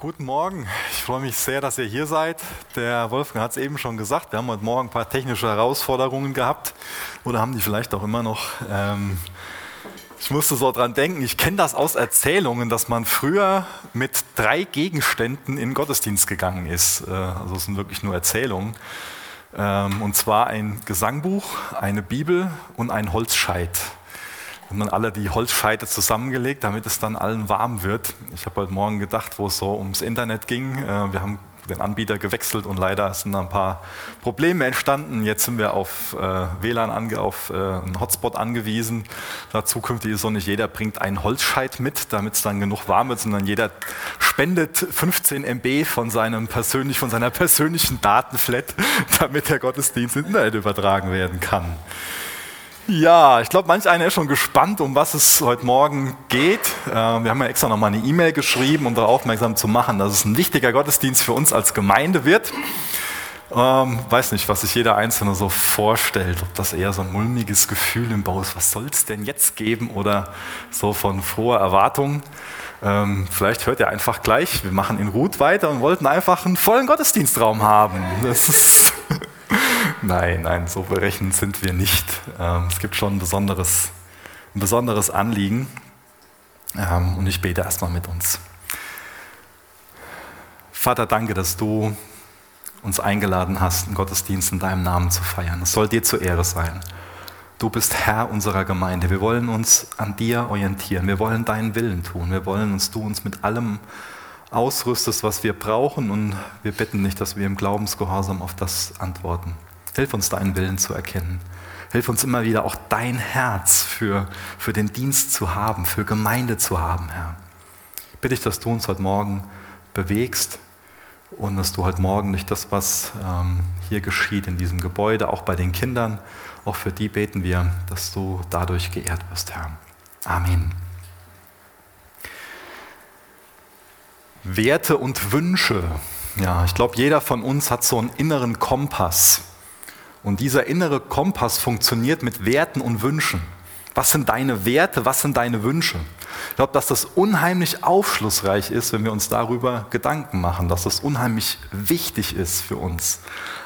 Guten Morgen. Ich freue mich sehr, dass ihr hier seid. Der Wolfgang hat es eben schon gesagt. Wir haben heute Morgen ein paar technische Herausforderungen gehabt. Oder haben die vielleicht auch immer noch. Ähm, ich musste so dran denken, ich kenne das aus Erzählungen, dass man früher mit drei Gegenständen in den Gottesdienst gegangen ist. Äh, also es sind wirklich nur Erzählungen. Ähm, und zwar ein Gesangbuch, eine Bibel und ein Holzscheit haben dann alle die Holzscheite zusammengelegt, damit es dann allen warm wird. Ich habe heute Morgen gedacht, wo es so ums Internet ging. Äh, wir haben den Anbieter gewechselt und leider sind ein paar Probleme entstanden. Jetzt sind wir auf äh, WLAN, ange, auf äh, einen Hotspot angewiesen. Da zukünftig ist so nicht jeder bringt einen Holzscheit mit, damit es dann genug warm wird, sondern jeder spendet 15 MB von, seinem persönlich, von seiner persönlichen Datenflat, damit der Gottesdienst ins Internet übertragen werden kann. Ja, ich glaube, manch einer ist schon gespannt, um was es heute Morgen geht. Äh, wir haben ja extra nochmal eine E-Mail geschrieben, um darauf aufmerksam zu machen, dass es ein wichtiger Gottesdienst für uns als Gemeinde wird. Ähm, weiß nicht, was sich jeder Einzelne so vorstellt, ob das eher so ein mulmiges Gefühl im Bau ist, was soll es denn jetzt geben oder so von froher Erwartung. Ähm, vielleicht hört ihr einfach gleich, wir machen in Ruth weiter und wollten einfach einen vollen Gottesdienstraum haben. Das ist Nein, nein, so berechnend sind wir nicht. Ähm, es gibt schon ein besonderes, ein besonderes Anliegen. Ähm, und ich bete erstmal mit uns. Vater, danke, dass du uns eingeladen hast, einen Gottesdienst in deinem Namen zu feiern. Es soll dir zur Ehre sein. Du bist Herr unserer Gemeinde. Wir wollen uns an dir orientieren. Wir wollen deinen Willen tun. Wir wollen, dass du uns mit allem ausrüstest, was wir brauchen. Und wir bitten nicht, dass wir im Glaubensgehorsam auf das antworten. Hilf uns, deinen Willen zu erkennen. Hilf uns immer wieder auch dein Herz für, für den Dienst zu haben, für Gemeinde zu haben, Herr. Bitte ich, dass du uns heute Morgen bewegst und dass du heute Morgen nicht das, was ähm, hier geschieht in diesem Gebäude, auch bei den Kindern, auch für die beten wir, dass du dadurch geehrt wirst, Herr. Amen. Werte und Wünsche. Ja, ich glaube, jeder von uns hat so einen inneren Kompass. Und dieser innere Kompass funktioniert mit Werten und Wünschen. Was sind deine Werte? Was sind deine Wünsche? Ich glaube, dass das unheimlich aufschlussreich ist, wenn wir uns darüber Gedanken machen, dass das unheimlich wichtig ist für uns.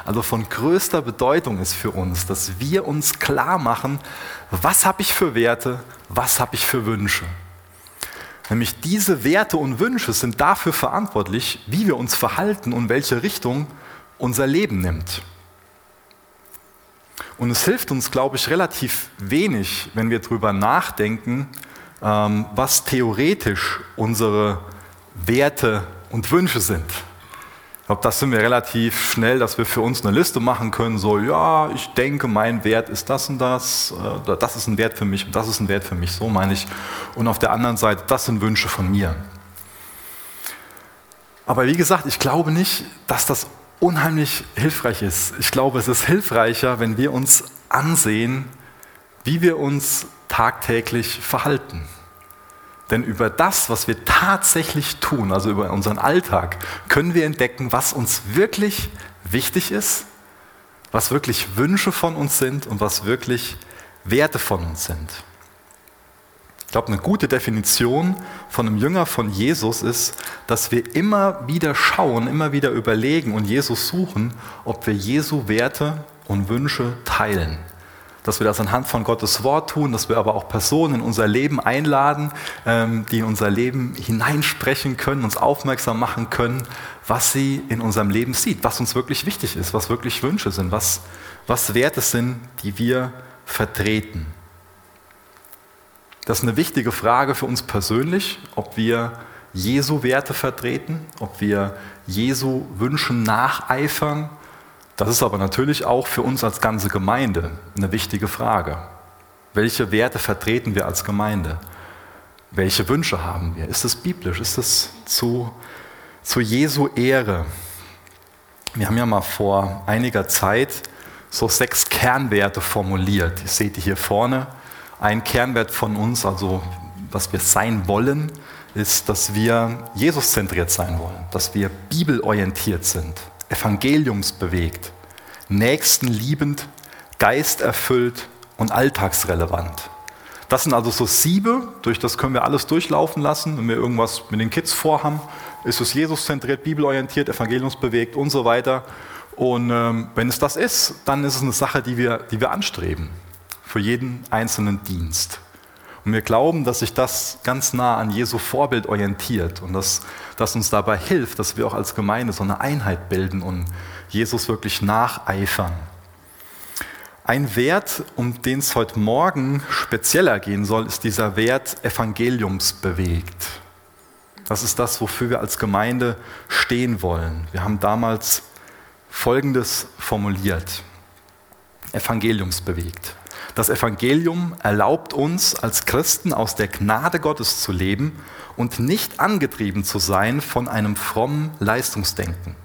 Also von größter Bedeutung ist für uns, dass wir uns klar machen, was habe ich für Werte, was habe ich für Wünsche. Nämlich diese Werte und Wünsche sind dafür verantwortlich, wie wir uns verhalten und welche Richtung unser Leben nimmt. Und es hilft uns, glaube ich, relativ wenig, wenn wir darüber nachdenken, ähm, was theoretisch unsere Werte und Wünsche sind. Ich glaube, das sind wir relativ schnell, dass wir für uns eine Liste machen können, so, ja, ich denke, mein Wert ist das und das, äh, das ist ein Wert für mich und das ist ein Wert für mich, so meine ich. Und auf der anderen Seite, das sind Wünsche von mir. Aber wie gesagt, ich glaube nicht, dass das unheimlich hilfreich ist. Ich glaube, es ist hilfreicher, wenn wir uns ansehen, wie wir uns tagtäglich verhalten. Denn über das, was wir tatsächlich tun, also über unseren Alltag, können wir entdecken, was uns wirklich wichtig ist, was wirklich Wünsche von uns sind und was wirklich Werte von uns sind. Ich glaube, eine gute Definition von einem Jünger von Jesus ist, dass wir immer wieder schauen, immer wieder überlegen und Jesus suchen, ob wir Jesu Werte und Wünsche teilen. Dass wir das anhand von Gottes Wort tun, dass wir aber auch Personen in unser Leben einladen, ähm, die in unser Leben hineinsprechen können, uns aufmerksam machen können, was sie in unserem Leben sieht, was uns wirklich wichtig ist, was wirklich Wünsche sind, was, was Werte sind, die wir vertreten. Das ist eine wichtige Frage für uns persönlich, ob wir Jesu Werte vertreten, ob wir Jesu Wünschen nacheifern. Das ist aber natürlich auch für uns als ganze Gemeinde eine wichtige Frage. Welche Werte vertreten wir als Gemeinde? Welche Wünsche haben wir? Ist es biblisch? Ist es zu, zu Jesu Ehre? Wir haben ja mal vor einiger Zeit so sechs Kernwerte formuliert. Ihr seht die hier vorne. Ein Kernwert von uns, also was wir sein wollen, ist, dass wir Jesus-zentriert sein wollen, dass wir bibelorientiert sind, evangeliumsbewegt, nächstenliebend, geisterfüllt und alltagsrelevant. Das sind also so Siebe, durch das können wir alles durchlaufen lassen, wenn wir irgendwas mit den Kids vorhaben. Ist es Jesus-zentriert, bibelorientiert, evangeliumsbewegt und so weiter? Und ähm, wenn es das ist, dann ist es eine Sache, die wir, die wir anstreben für jeden einzelnen Dienst. Und wir glauben, dass sich das ganz nah an Jesu Vorbild orientiert und dass das uns dabei hilft, dass wir auch als Gemeinde so eine Einheit bilden und Jesus wirklich nacheifern. Ein Wert, um den es heute Morgen spezieller gehen soll, ist dieser Wert evangeliumsbewegt. Das ist das, wofür wir als Gemeinde stehen wollen. Wir haben damals Folgendes formuliert. Evangeliumsbewegt. Das Evangelium erlaubt uns als Christen aus der Gnade Gottes zu leben und nicht angetrieben zu sein von einem frommen Leistungsdenken.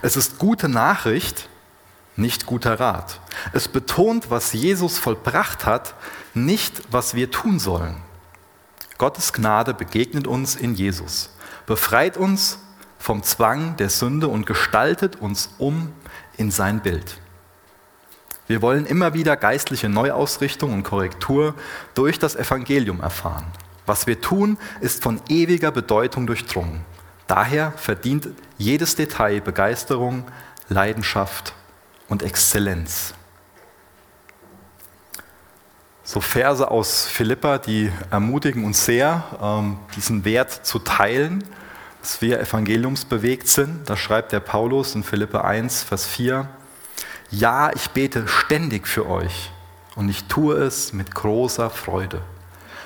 Es ist gute Nachricht, nicht guter Rat. Es betont, was Jesus vollbracht hat, nicht was wir tun sollen. Gottes Gnade begegnet uns in Jesus, befreit uns vom Zwang der Sünde und gestaltet uns um in sein Bild. Wir wollen immer wieder geistliche Neuausrichtung und Korrektur durch das Evangelium erfahren. Was wir tun, ist von ewiger Bedeutung durchdrungen. Daher verdient jedes Detail Begeisterung, Leidenschaft und Exzellenz. So Verse aus Philippa, die ermutigen uns sehr, ähm, diesen Wert zu teilen, dass wir evangeliumsbewegt sind. Da schreibt der Paulus in Philippa 1, Vers 4, ja, ich bete ständig für euch und ich tue es mit großer Freude,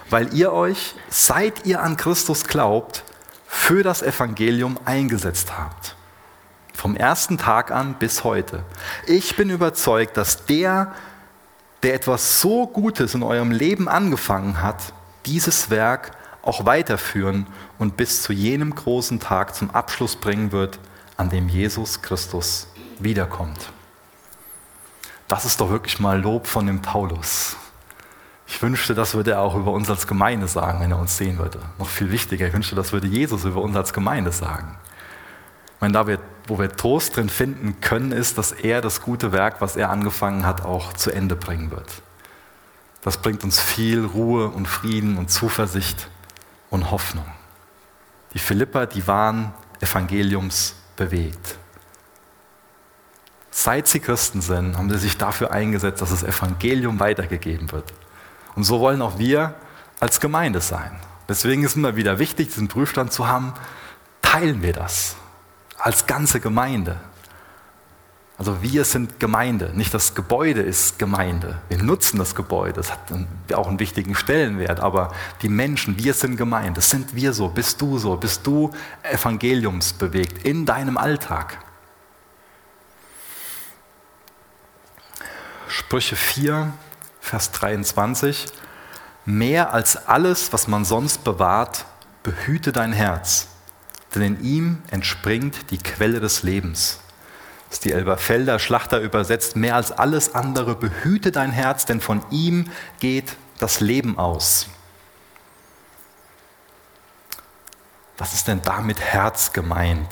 weil ihr euch, seit ihr an Christus glaubt, für das Evangelium eingesetzt habt. Vom ersten Tag an bis heute. Ich bin überzeugt, dass der, der etwas so Gutes in eurem Leben angefangen hat, dieses Werk auch weiterführen und bis zu jenem großen Tag zum Abschluss bringen wird, an dem Jesus Christus wiederkommt. Das ist doch wirklich mal Lob von dem Paulus. Ich wünschte, das würde er auch über uns als Gemeinde sagen, wenn er uns sehen würde. Noch viel wichtiger, ich wünschte, das würde Jesus über uns als Gemeinde sagen. Ich meine, da wir, wo wir Trost drin finden können, ist, dass er das gute Werk, was er angefangen hat, auch zu Ende bringen wird. Das bringt uns viel Ruhe und Frieden und Zuversicht und Hoffnung. Die Philipper, die waren evangeliumsbewegt. Seit sie Christen sind, haben sie sich dafür eingesetzt, dass das Evangelium weitergegeben wird. Und so wollen auch wir als Gemeinde sein. Deswegen ist es immer wieder wichtig, diesen Prüfstand zu haben, teilen wir das als ganze Gemeinde. Also wir sind Gemeinde, nicht das Gebäude ist Gemeinde. Wir nutzen das Gebäude, das hat auch einen wichtigen Stellenwert, aber die Menschen, wir sind Gemeinde, sind wir so, bist du so, bist du evangeliumsbewegt in deinem Alltag. Sprüche 4, Vers 23. Mehr als alles, was man sonst bewahrt, behüte dein Herz, denn in ihm entspringt die Quelle des Lebens. Das ist die Elberfelder Schlachter übersetzt, mehr als alles andere behüte dein Herz, denn von ihm geht das Leben aus. Was ist denn damit Herz gemeint?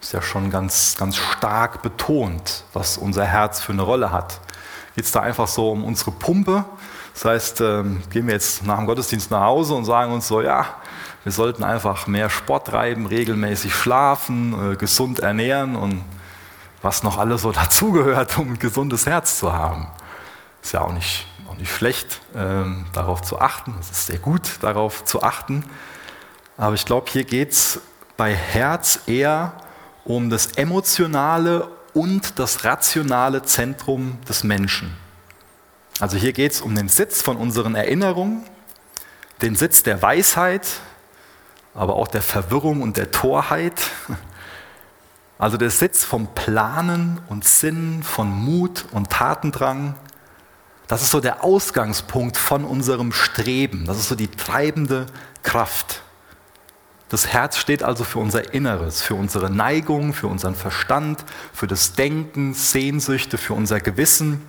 Ist ja schon ganz, ganz stark betont, was unser Herz für eine Rolle hat. Geht es da einfach so um unsere Pumpe? Das heißt, ähm, gehen wir jetzt nach dem Gottesdienst nach Hause und sagen uns so, ja, wir sollten einfach mehr Sport treiben, regelmäßig schlafen, äh, gesund ernähren und was noch alles so dazugehört, um ein gesundes Herz zu haben. Ist ja auch nicht, auch nicht schlecht, ähm, darauf zu achten. Es ist sehr gut, darauf zu achten. Aber ich glaube, hier geht es bei Herz eher um das emotionale und das rationale Zentrum des Menschen. Also hier geht es um den Sitz von unseren Erinnerungen, den Sitz der Weisheit, aber auch der Verwirrung und der Torheit. Also der Sitz vom Planen und Sinnen, von Mut und Tatendrang. Das ist so der Ausgangspunkt von unserem Streben. Das ist so die treibende Kraft. Das Herz steht also für unser Inneres, für unsere Neigung, für unseren Verstand, für das Denken, Sehnsüchte, für unser Gewissen,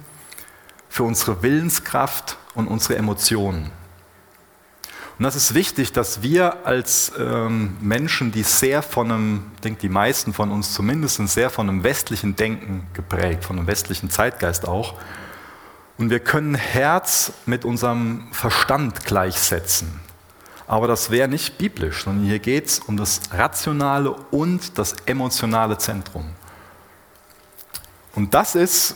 für unsere Willenskraft und unsere Emotionen. Und das ist wichtig, dass wir als ähm, Menschen, die sehr von einem, ich denke die meisten von uns zumindest, sind sehr von einem westlichen Denken geprägt, von einem westlichen Zeitgeist auch. Und wir können Herz mit unserem Verstand gleichsetzen. Aber das wäre nicht biblisch, sondern hier geht es um das rationale und das emotionale Zentrum. Und das ist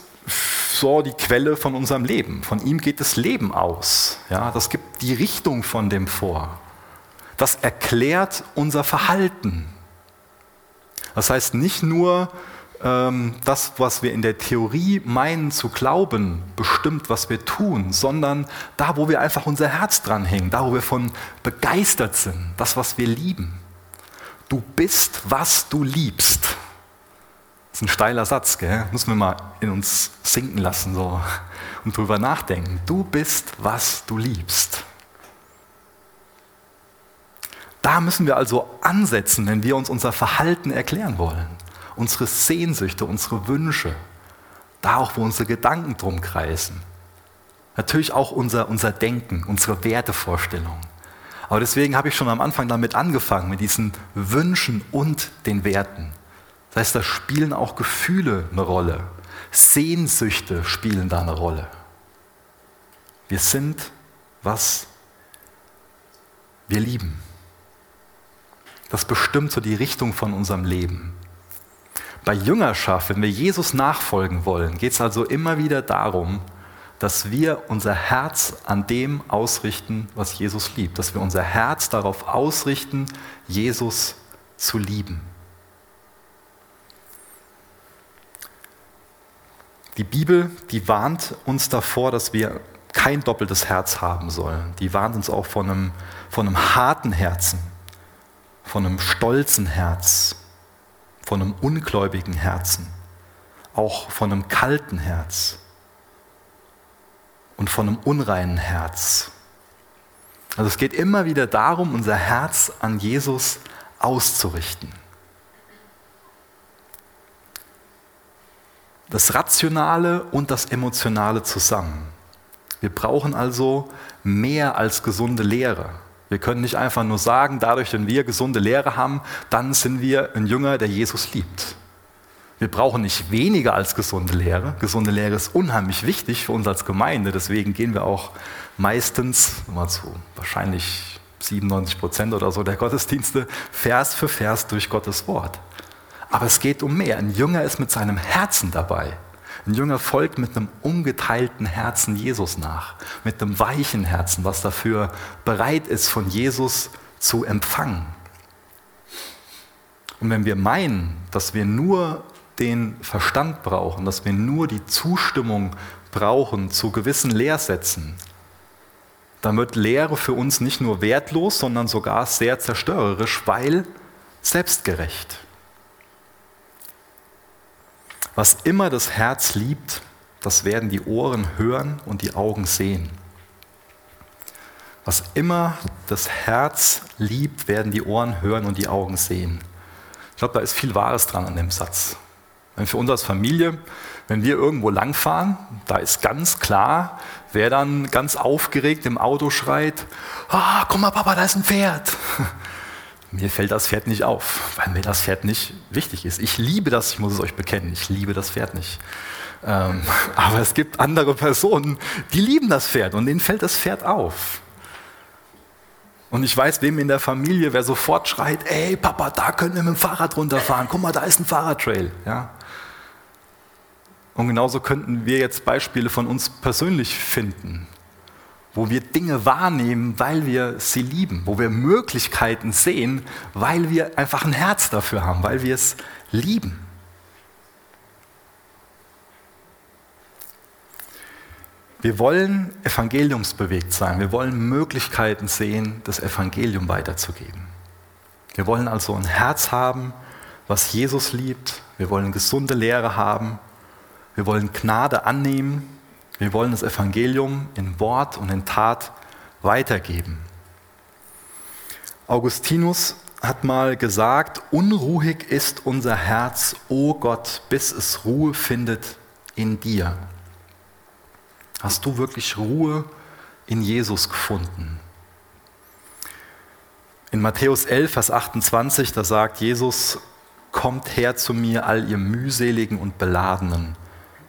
so die Quelle von unserem Leben. Von ihm geht das Leben aus. Ja, das gibt die Richtung von dem vor. Das erklärt unser Verhalten. Das heißt nicht nur, das, was wir in der Theorie meinen zu glauben, bestimmt, was wir tun, sondern da, wo wir einfach unser Herz dran hängen, da, wo wir von begeistert sind, das, was wir lieben. Du bist, was du liebst. Das ist ein steiler Satz, gell? Müssen wir mal in uns sinken lassen so, und drüber nachdenken. Du bist, was du liebst. Da müssen wir also ansetzen, wenn wir uns unser Verhalten erklären wollen. Unsere Sehnsüchte, unsere Wünsche. Da auch, wo unsere Gedanken drum kreisen. Natürlich auch unser, unser Denken, unsere Wertevorstellungen. Aber deswegen habe ich schon am Anfang damit angefangen, mit diesen Wünschen und den Werten. Das heißt, da spielen auch Gefühle eine Rolle. Sehnsüchte spielen da eine Rolle. Wir sind, was wir lieben. Das bestimmt so die Richtung von unserem Leben. Bei Jüngerschaft, wenn wir Jesus nachfolgen wollen, geht es also immer wieder darum, dass wir unser Herz an dem ausrichten, was Jesus liebt. Dass wir unser Herz darauf ausrichten, Jesus zu lieben. Die Bibel, die warnt uns davor, dass wir kein doppeltes Herz haben sollen. Die warnt uns auch von einem, von einem harten Herzen, von einem stolzen Herz, von einem ungläubigen Herzen, auch von einem kalten Herz und von einem unreinen Herz. Also es geht immer wieder darum, unser Herz an Jesus auszurichten. das Rationale und das Emotionale zusammen. Wir brauchen also mehr als gesunde Lehre. Wir können nicht einfach nur sagen, dadurch, wenn wir gesunde Lehre haben, dann sind wir ein Jünger, der Jesus liebt. Wir brauchen nicht weniger als gesunde Lehre. Gesunde Lehre ist unheimlich wichtig für uns als Gemeinde. Deswegen gehen wir auch meistens, mal zu wahrscheinlich 97 Prozent oder so der Gottesdienste, Vers für Vers durch Gottes Wort. Aber es geht um mehr. Ein Jünger ist mit seinem Herzen dabei. Ein Jünger folgt mit einem ungeteilten Herzen Jesus nach, mit einem weichen Herzen, was dafür bereit ist, von Jesus zu empfangen. Und wenn wir meinen, dass wir nur den Verstand brauchen, dass wir nur die Zustimmung brauchen zu gewissen Lehrsätzen, dann wird Lehre für uns nicht nur wertlos, sondern sogar sehr zerstörerisch, weil selbstgerecht. Was immer das Herz liebt, das werden die Ohren hören und die Augen sehen. Was immer das Herz liebt, werden die Ohren hören und die Augen sehen. Ich glaube, da ist viel Wahres dran an dem Satz. Wenn für uns als Familie, wenn wir irgendwo langfahren, da ist ganz klar, wer dann ganz aufgeregt im Auto schreit, ah, guck mal, Papa, da ist ein Pferd. Mir fällt das Pferd nicht auf, weil mir das Pferd nicht wichtig ist. Ich liebe das, ich muss es euch bekennen, ich liebe das Pferd nicht. Ähm, aber es gibt andere Personen, die lieben das Pferd und denen fällt das Pferd auf. Und ich weiß, wem in der Familie, wer sofort schreit, ey Papa, da können wir mit dem Fahrrad runterfahren, guck mal, da ist ein Fahrradtrail. Ja? Und genauso könnten wir jetzt Beispiele von uns persönlich finden, wo wir Dinge wahrnehmen, weil wir sie lieben, wo wir Möglichkeiten sehen, weil wir einfach ein Herz dafür haben, weil wir es lieben. Wir wollen evangeliumsbewegt sein, wir wollen Möglichkeiten sehen, das Evangelium weiterzugeben. Wir wollen also ein Herz haben, was Jesus liebt, wir wollen gesunde Lehre haben, wir wollen Gnade annehmen wir wollen das Evangelium in Wort und in Tat weitergeben. Augustinus hat mal gesagt, unruhig ist unser Herz, o oh Gott, bis es Ruhe findet in dir. Hast du wirklich Ruhe in Jesus gefunden? In Matthäus 11, Vers 28, da sagt Jesus, kommt her zu mir, all ihr mühseligen und beladenen,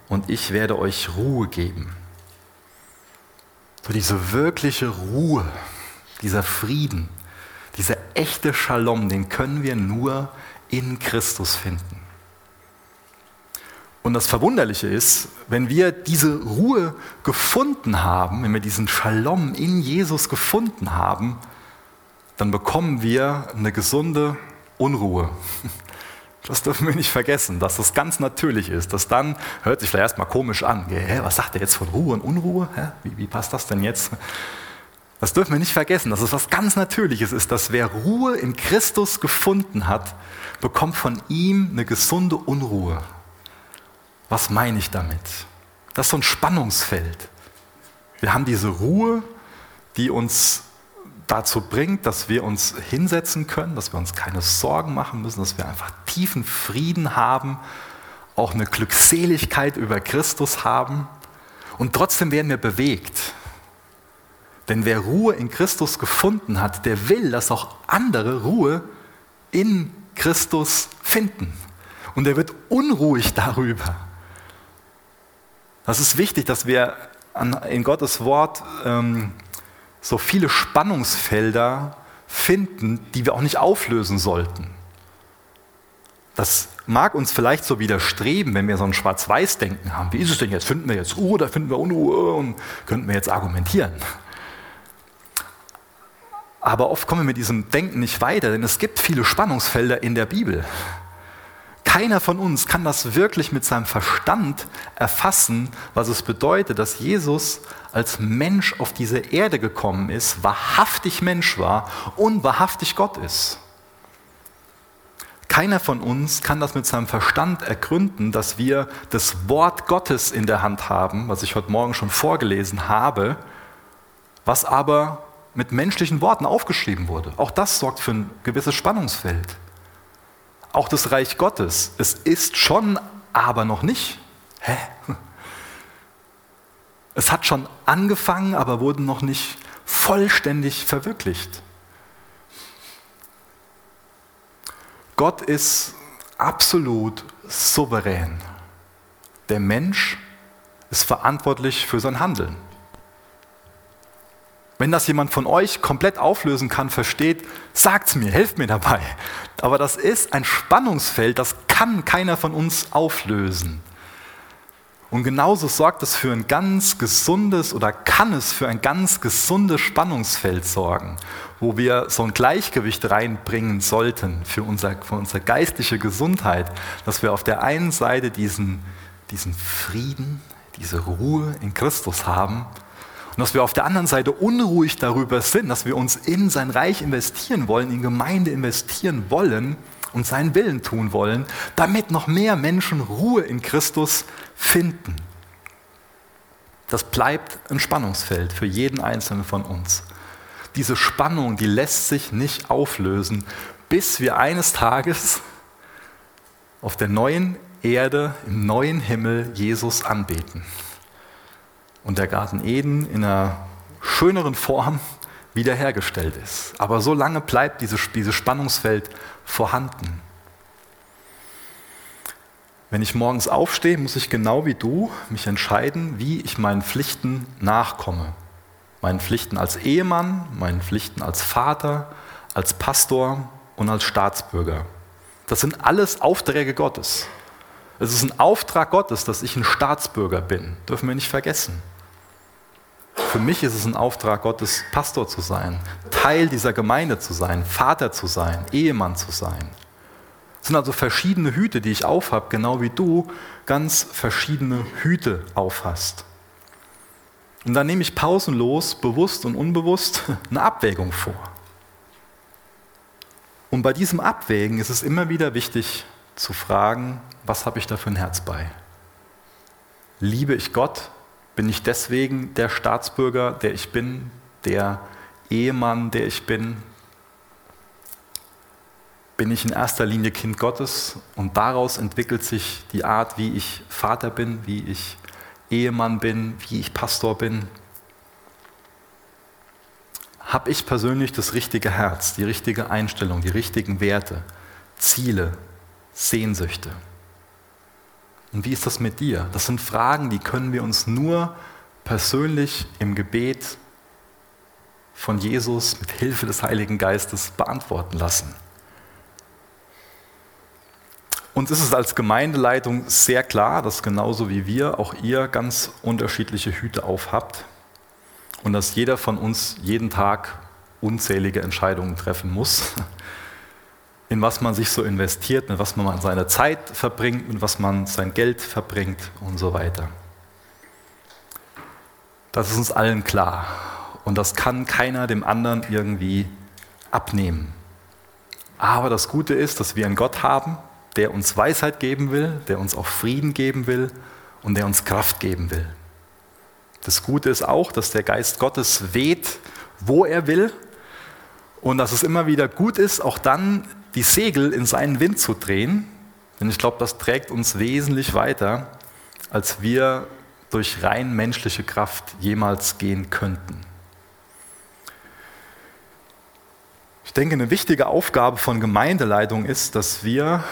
und ich werde euch Ruhe geben. So diese wirkliche Ruhe, dieser Frieden, dieser echte Shalom, den können wir nur in Christus finden. Und das Verwunderliche ist, wenn wir diese Ruhe gefunden haben, wenn wir diesen Shalom in Jesus gefunden haben, dann bekommen wir eine gesunde Unruhe. Das dürfen wir nicht vergessen, dass das ganz natürlich ist. Dass dann, hört sich vielleicht erstmal komisch an, Hä, was sagt er jetzt von Ruhe und Unruhe? Wie, wie passt das denn jetzt? Das dürfen wir nicht vergessen, dass es was ganz Natürliches ist, dass wer Ruhe in Christus gefunden hat, bekommt von ihm eine gesunde Unruhe. Was meine ich damit? Das ist so ein Spannungsfeld. Wir haben diese Ruhe, die uns dazu bringt, dass wir uns hinsetzen können, dass wir uns keine Sorgen machen müssen, dass wir einfach tiefen Frieden haben, auch eine Glückseligkeit über Christus haben und trotzdem werden wir bewegt. Denn wer Ruhe in Christus gefunden hat, der will, dass auch andere Ruhe in Christus finden. Und er wird unruhig darüber. Das ist wichtig, dass wir in Gottes Wort ähm, so viele Spannungsfelder finden, die wir auch nicht auflösen sollten. Das mag uns vielleicht so widerstreben, wenn wir so ein Schwarz-Weiß-Denken haben. Wie ist es denn jetzt? Finden wir jetzt Ruhe oder finden wir Unruhe? Und könnten wir jetzt argumentieren. Aber oft kommen wir mit diesem Denken nicht weiter, denn es gibt viele Spannungsfelder in der Bibel. Keiner von uns kann das wirklich mit seinem Verstand erfassen, was es bedeutet, dass Jesus als Mensch auf diese Erde gekommen ist, wahrhaftig Mensch war und wahrhaftig Gott ist. Keiner von uns kann das mit seinem Verstand ergründen, dass wir das Wort Gottes in der Hand haben, was ich heute Morgen schon vorgelesen habe, was aber mit menschlichen Worten aufgeschrieben wurde. Auch das sorgt für ein gewisses Spannungsfeld auch das Reich Gottes. Es ist schon, aber noch nicht. Hä? Es hat schon angefangen, aber wurde noch nicht vollständig verwirklicht. Gott ist absolut souverän. Der Mensch ist verantwortlich für sein Handeln. Wenn das jemand von euch komplett auflösen kann, versteht, sagt es mir, helft mir dabei. Aber das ist ein Spannungsfeld, das kann keiner von uns auflösen. Und genauso sorgt es für ein ganz gesundes oder kann es für ein ganz gesundes Spannungsfeld sorgen, wo wir so ein Gleichgewicht reinbringen sollten für, unser, für unsere geistliche Gesundheit, dass wir auf der einen Seite diesen, diesen Frieden, diese Ruhe in Christus haben und dass wir auf der anderen Seite unruhig darüber sind, dass wir uns in sein Reich investieren wollen, in Gemeinde investieren wollen und seinen Willen tun wollen, damit noch mehr Menschen Ruhe in Christus finden. Das bleibt ein Spannungsfeld für jeden Einzelnen von uns. Diese Spannung, die lässt sich nicht auflösen, bis wir eines Tages auf der neuen Erde, im neuen Himmel Jesus anbeten und der Garten Eden in einer schöneren Form wiederhergestellt ist. Aber so lange bleibt dieses, dieses Spannungsfeld vorhanden. Wenn ich morgens aufstehe, muss ich genau wie du mich entscheiden, wie ich meinen Pflichten nachkomme. Meinen Pflichten als Ehemann, meinen Pflichten als Vater, als Pastor und als Staatsbürger. Das sind alles Aufträge Gottes. Es ist ein Auftrag Gottes, dass ich ein Staatsbürger bin. Dürfen wir nicht vergessen. Für mich ist es ein Auftrag Gottes, Pastor zu sein, Teil dieser Gemeinde zu sein, Vater zu sein, Ehemann zu sein. Es sind also verschiedene Hüte, die ich aufhab, genau wie du ganz verschiedene Hüte aufhast. Und dann nehme ich pausenlos, bewusst und unbewusst, eine Abwägung vor. Und bei diesem Abwägen ist es immer wieder wichtig zu fragen, was habe ich da für ein Herz bei? Liebe ich Gott bin ich deswegen der Staatsbürger, der ich bin, der Ehemann, der ich bin? Bin ich in erster Linie Kind Gottes und daraus entwickelt sich die Art, wie ich Vater bin, wie ich Ehemann bin, wie ich Pastor bin? Habe ich persönlich das richtige Herz, die richtige Einstellung, die richtigen Werte, Ziele, Sehnsüchte? Und wie ist das mit dir? Das sind Fragen, die können wir uns nur persönlich im Gebet von Jesus mit Hilfe des Heiligen Geistes beantworten lassen. Uns ist es als Gemeindeleitung sehr klar, dass genauso wie wir auch ihr ganz unterschiedliche Hüte aufhabt und dass jeder von uns jeden Tag unzählige Entscheidungen treffen muss, in was man sich so investiert, mit was man seine Zeit verbringt, mit was man sein Geld verbringt und so weiter. Das ist uns allen klar und das kann keiner dem anderen irgendwie abnehmen. Aber das Gute ist, dass wir einen Gott haben, der uns Weisheit geben will, der uns auch Frieden geben will und der uns Kraft geben will. Das Gute ist auch, dass der Geist Gottes weht, wo er will und dass es immer wieder gut ist, auch dann die Segel in seinen Wind zu drehen. Denn ich glaube, das trägt uns wesentlich weiter, als wir durch rein menschliche Kraft jemals gehen könnten. Ich denke, eine wichtige Aufgabe von Gemeindeleitung ist, dass wir,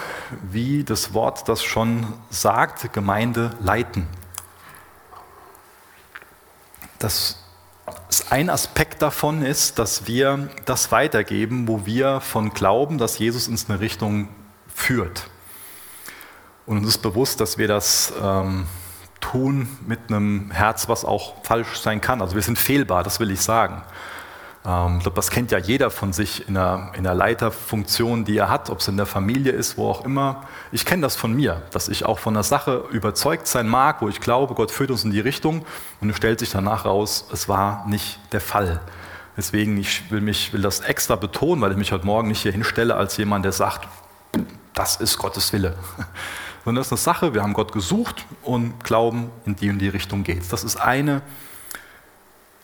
wie das Wort das schon sagt, Gemeinde leiten. Das ein Aspekt davon ist, dass wir das weitergeben, wo wir von glauben, dass Jesus uns eine Richtung führt. Und uns ist bewusst, dass wir das ähm, tun mit einem Herz, was auch falsch sein kann. Also wir sind fehlbar, das will ich sagen. Ähm, ich glaube, das kennt ja jeder von sich in der, in der Leiterfunktion, die er hat, ob es in der Familie ist, wo auch immer. Ich kenne das von mir, dass ich auch von einer Sache überzeugt sein mag, wo ich glaube, Gott führt uns in die Richtung und es stellt sich danach raus, es war nicht der Fall. Deswegen, ich will, mich, will das extra betonen, weil ich mich heute Morgen nicht hier hinstelle als jemand, der sagt, das ist Gottes Wille. Sondern das ist eine Sache, wir haben Gott gesucht und glauben, in die und die Richtung geht Das ist eine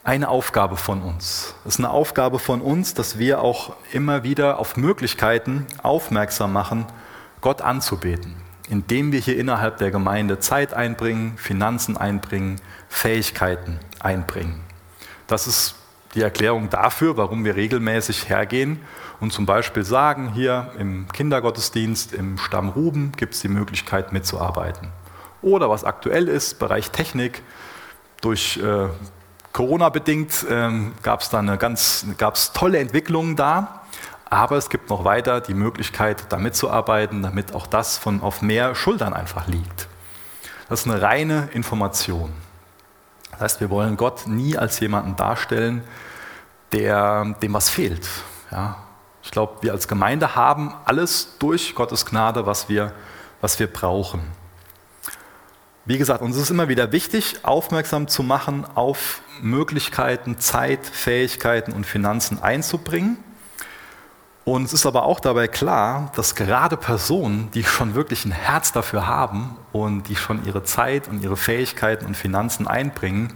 eine Aufgabe von uns. Es ist eine Aufgabe von uns, dass wir auch immer wieder auf Möglichkeiten aufmerksam machen, Gott anzubeten, indem wir hier innerhalb der Gemeinde Zeit einbringen, Finanzen einbringen, Fähigkeiten einbringen. Das ist die Erklärung dafür, warum wir regelmäßig hergehen und zum Beispiel sagen, hier im Kindergottesdienst, im Stamm Ruben gibt es die Möglichkeit mitzuarbeiten. Oder was aktuell ist, Bereich Technik, durch äh, Corona-bedingt ähm, gab es da eine ganz gab's tolle Entwicklungen da, aber es gibt noch weiter die Möglichkeit, da mitzuarbeiten, damit auch das von auf mehr Schultern einfach liegt. Das ist eine reine Information. Das heißt, wir wollen Gott nie als jemanden darstellen, der, dem was fehlt. Ja? Ich glaube, wir als Gemeinde haben alles durch Gottes Gnade, was wir, was wir brauchen. Wie gesagt, uns ist immer wieder wichtig, aufmerksam zu machen auf Möglichkeiten, Zeit, Fähigkeiten und Finanzen einzubringen. Und es ist aber auch dabei klar, dass gerade Personen, die schon wirklich ein Herz dafür haben und die schon ihre Zeit und ihre Fähigkeiten und Finanzen einbringen,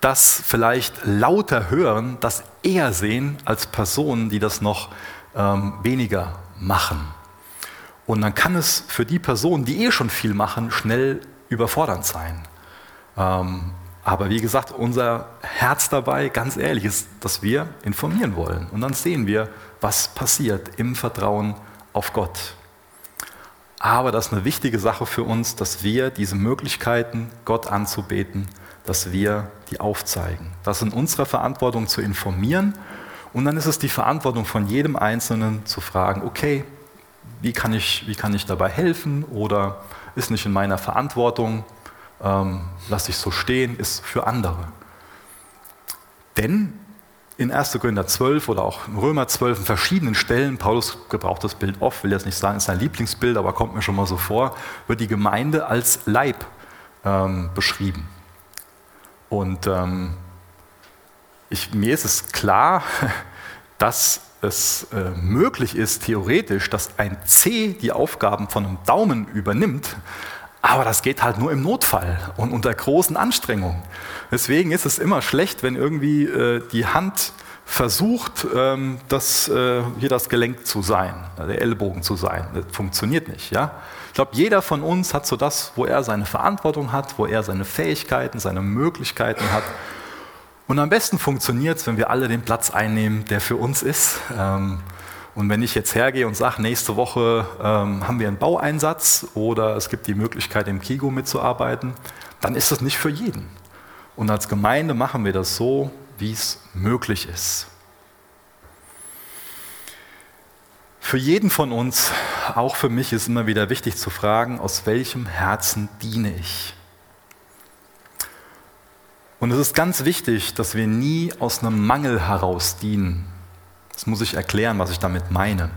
das vielleicht lauter hören, das eher sehen als Personen, die das noch ähm, weniger machen. Und dann kann es für die Personen, die eh schon viel machen, schnell überfordernd sein. Ähm, aber wie gesagt, unser Herz dabei, ganz ehrlich, ist, dass wir informieren wollen. Und dann sehen wir, was passiert im Vertrauen auf Gott. Aber das ist eine wichtige Sache für uns, dass wir diese Möglichkeiten, Gott anzubeten, dass wir die aufzeigen. Das ist in unserer Verantwortung zu informieren. Und dann ist es die Verantwortung von jedem Einzelnen zu fragen, okay, wie kann ich, wie kann ich dabei helfen oder ist nicht in meiner Verantwortung, ähm, lasse ich so stehen, ist für andere. Denn in 1. Korinther 12 oder auch in Römer 12 in verschiedenen Stellen, Paulus gebraucht das Bild oft, will jetzt nicht sagen, ist sein Lieblingsbild, aber kommt mir schon mal so vor, wird die Gemeinde als Leib ähm, beschrieben. Und ähm, ich, mir ist es klar, dass es äh, möglich ist, theoretisch, dass ein C die Aufgaben von einem Daumen übernimmt, aber das geht halt nur im Notfall und unter großen Anstrengungen. Deswegen ist es immer schlecht, wenn irgendwie äh, die Hand versucht, ähm, das, äh, hier das Gelenk zu sein, der Ellbogen zu sein. Das funktioniert nicht. Ja? Ich glaube, jeder von uns hat so das, wo er seine Verantwortung hat, wo er seine Fähigkeiten, seine Möglichkeiten hat. Und am besten funktioniert es, wenn wir alle den Platz einnehmen, der für uns ist. Ähm, und wenn ich jetzt hergehe und sage, nächste Woche ähm, haben wir einen Baueinsatz oder es gibt die Möglichkeit, im Kigo mitzuarbeiten, dann ist das nicht für jeden. Und als Gemeinde machen wir das so, wie es möglich ist. Für jeden von uns, auch für mich, ist immer wieder wichtig zu fragen, aus welchem Herzen diene ich? Und es ist ganz wichtig, dass wir nie aus einem Mangel heraus dienen. Das muss ich erklären, was ich damit meine.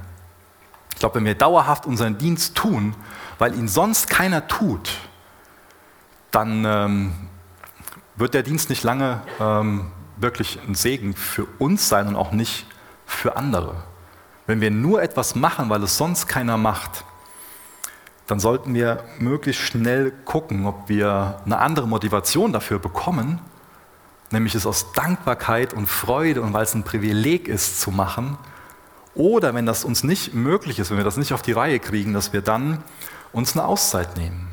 Ich glaube, wenn wir dauerhaft unseren Dienst tun, weil ihn sonst keiner tut, dann ähm, wird der Dienst nicht lange ähm, wirklich ein Segen für uns sein und auch nicht für andere. Wenn wir nur etwas machen, weil es sonst keiner macht, dann sollten wir möglichst schnell gucken, ob wir eine andere Motivation dafür bekommen nämlich es aus Dankbarkeit und Freude und weil es ein Privileg ist zu machen. Oder wenn das uns nicht möglich ist, wenn wir das nicht auf die Reihe kriegen, dass wir dann uns eine Auszeit nehmen.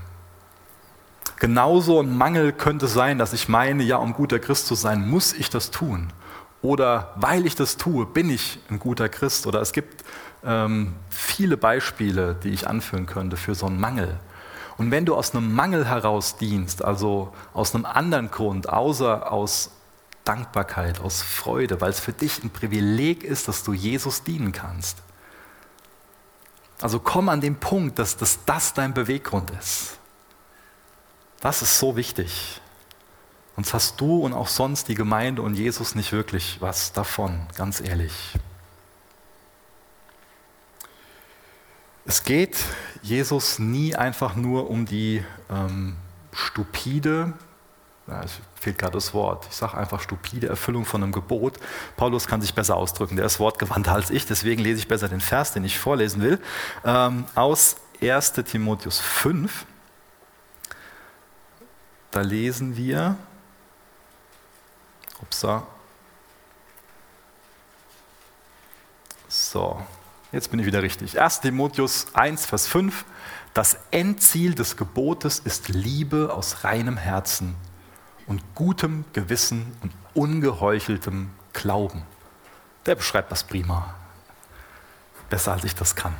Genauso ein Mangel könnte sein, dass ich meine, ja, um guter Christ zu sein, muss ich das tun. Oder weil ich das tue, bin ich ein guter Christ. Oder es gibt ähm, viele Beispiele, die ich anführen könnte für so einen Mangel. Und wenn du aus einem Mangel heraus dienst, also aus einem anderen Grund, außer aus Dankbarkeit, aus Freude, weil es für dich ein Privileg ist, dass du Jesus dienen kannst. Also komm an den Punkt, dass, dass das dein Beweggrund ist. Das ist so wichtig. Sonst hast du und auch sonst die Gemeinde und Jesus nicht wirklich was davon, ganz ehrlich. Es geht Jesus nie einfach nur um die ähm, stupide, ja, es fehlt gerade das Wort, ich sage einfach stupide Erfüllung von einem Gebot. Paulus kann sich besser ausdrücken, der ist wortgewandter als ich, deswegen lese ich besser den Vers, den ich vorlesen will, ähm, aus 1 Timotheus 5. Da lesen wir, upsa, so, Jetzt bin ich wieder richtig. 1 Timotheus 1, Vers 5. Das Endziel des Gebotes ist Liebe aus reinem Herzen und gutem Gewissen und ungeheucheltem Glauben. Der beschreibt das prima. Besser als ich das kann.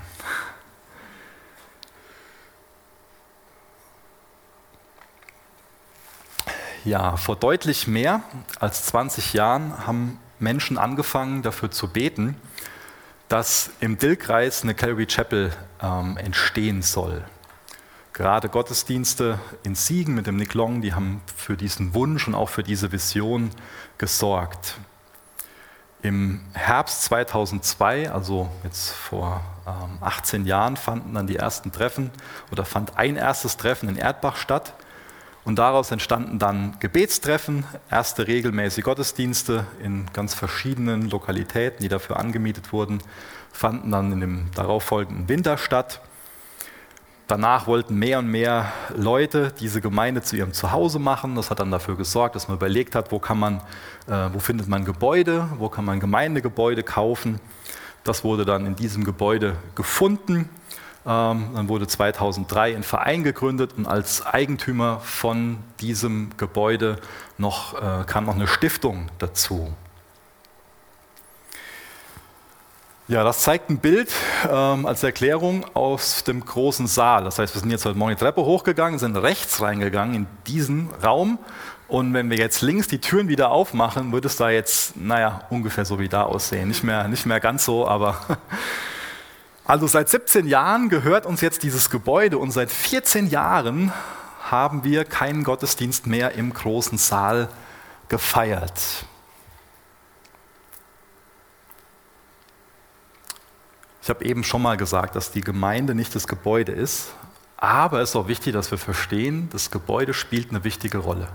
Ja, vor deutlich mehr als 20 Jahren haben Menschen angefangen, dafür zu beten, dass im Dillkreis eine Calvary Chapel ähm, entstehen soll. Gerade Gottesdienste in Siegen mit dem Nick Long, die haben für diesen Wunsch und auch für diese Vision gesorgt. Im Herbst 2002, also jetzt vor ähm, 18 Jahren, fanden dann die ersten Treffen oder fand ein erstes Treffen in Erdbach statt. Und daraus entstanden dann Gebetstreffen, erste regelmäßige Gottesdienste in ganz verschiedenen Lokalitäten, die dafür angemietet wurden, fanden dann in dem darauffolgenden Winter statt. Danach wollten mehr und mehr Leute diese Gemeinde zu ihrem Zuhause machen. Das hat dann dafür gesorgt, dass man überlegt hat, wo, kann man, äh, wo findet man Gebäude, wo kann man Gemeindegebäude kaufen. Das wurde dann in diesem Gebäude gefunden dann wurde 2003 ein Verein gegründet und als Eigentümer von diesem Gebäude noch, äh, kam noch eine Stiftung dazu. Ja, das zeigt ein Bild ähm, als Erklärung aus dem großen Saal. Das heißt, wir sind jetzt heute Morgen die Treppe hochgegangen, sind rechts reingegangen in diesen Raum. Und wenn wir jetzt links die Türen wieder aufmachen, würde es da jetzt, naja, ungefähr so wie da aussehen. Nicht mehr, nicht mehr ganz so, aber Also seit 17 Jahren gehört uns jetzt dieses Gebäude und seit 14 Jahren haben wir keinen Gottesdienst mehr im großen Saal gefeiert. Ich habe eben schon mal gesagt, dass die Gemeinde nicht das Gebäude ist, aber es ist auch wichtig, dass wir verstehen, das Gebäude spielt eine wichtige Rolle.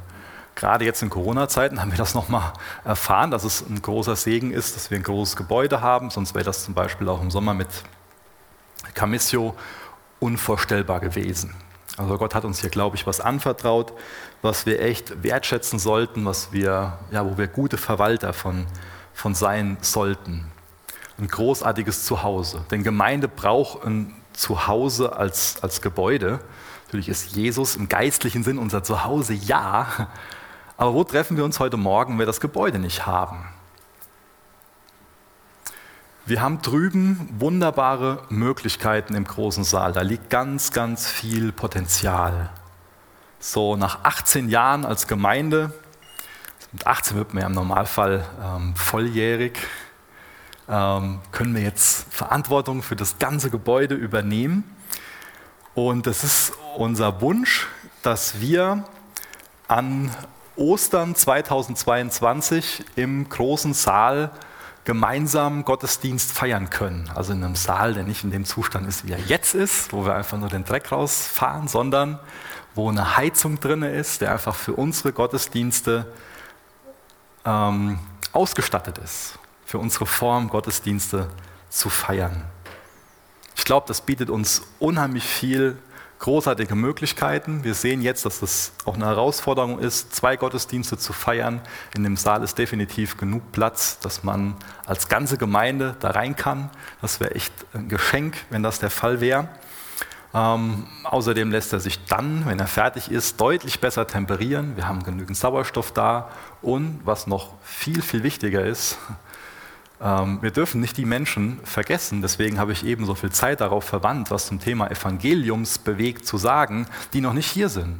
Gerade jetzt in Corona-Zeiten haben wir das nochmal erfahren, dass es ein großer Segen ist, dass wir ein großes Gebäude haben, sonst wäre das zum Beispiel auch im Sommer mit Camissio unvorstellbar gewesen. Also Gott hat uns hier, glaube ich, was anvertraut, was wir echt wertschätzen sollten, was wir, ja, wo wir gute Verwalter von, von sein sollten. Ein großartiges Zuhause. Denn Gemeinde braucht ein Zuhause als, als Gebäude. Natürlich ist Jesus im geistlichen Sinn unser Zuhause, ja. Aber wo treffen wir uns heute Morgen, wenn wir das Gebäude nicht haben? Wir haben drüben wunderbare Möglichkeiten im großen Saal. Da liegt ganz, ganz viel Potenzial. So nach 18 Jahren als Gemeinde Mit 18 wird man ja im Normalfall ähm, volljährig. Ähm, können wir jetzt Verantwortung für das ganze Gebäude übernehmen. Und es ist unser Wunsch, dass wir an Ostern 2022 im großen Saal gemeinsam Gottesdienst feiern können. Also in einem Saal, der nicht in dem Zustand ist, wie er jetzt ist, wo wir einfach nur den Dreck rausfahren, sondern wo eine Heizung drin ist, der einfach für unsere Gottesdienste ähm, ausgestattet ist, für unsere Form Gottesdienste zu feiern. Ich glaube, das bietet uns unheimlich viel großartige Möglichkeiten. Wir sehen jetzt, dass es auch eine Herausforderung ist, zwei Gottesdienste zu feiern. In dem Saal ist definitiv genug Platz, dass man als ganze Gemeinde da rein kann. Das wäre echt ein Geschenk, wenn das der Fall wäre. Ähm, außerdem lässt er sich dann, wenn er fertig ist, deutlich besser temperieren. Wir haben genügend Sauerstoff da. Und was noch viel, viel wichtiger ist, wir dürfen nicht die Menschen vergessen, deswegen habe ich eben so viel Zeit darauf verwandt, was zum Thema Evangeliums bewegt zu sagen, die noch nicht hier sind,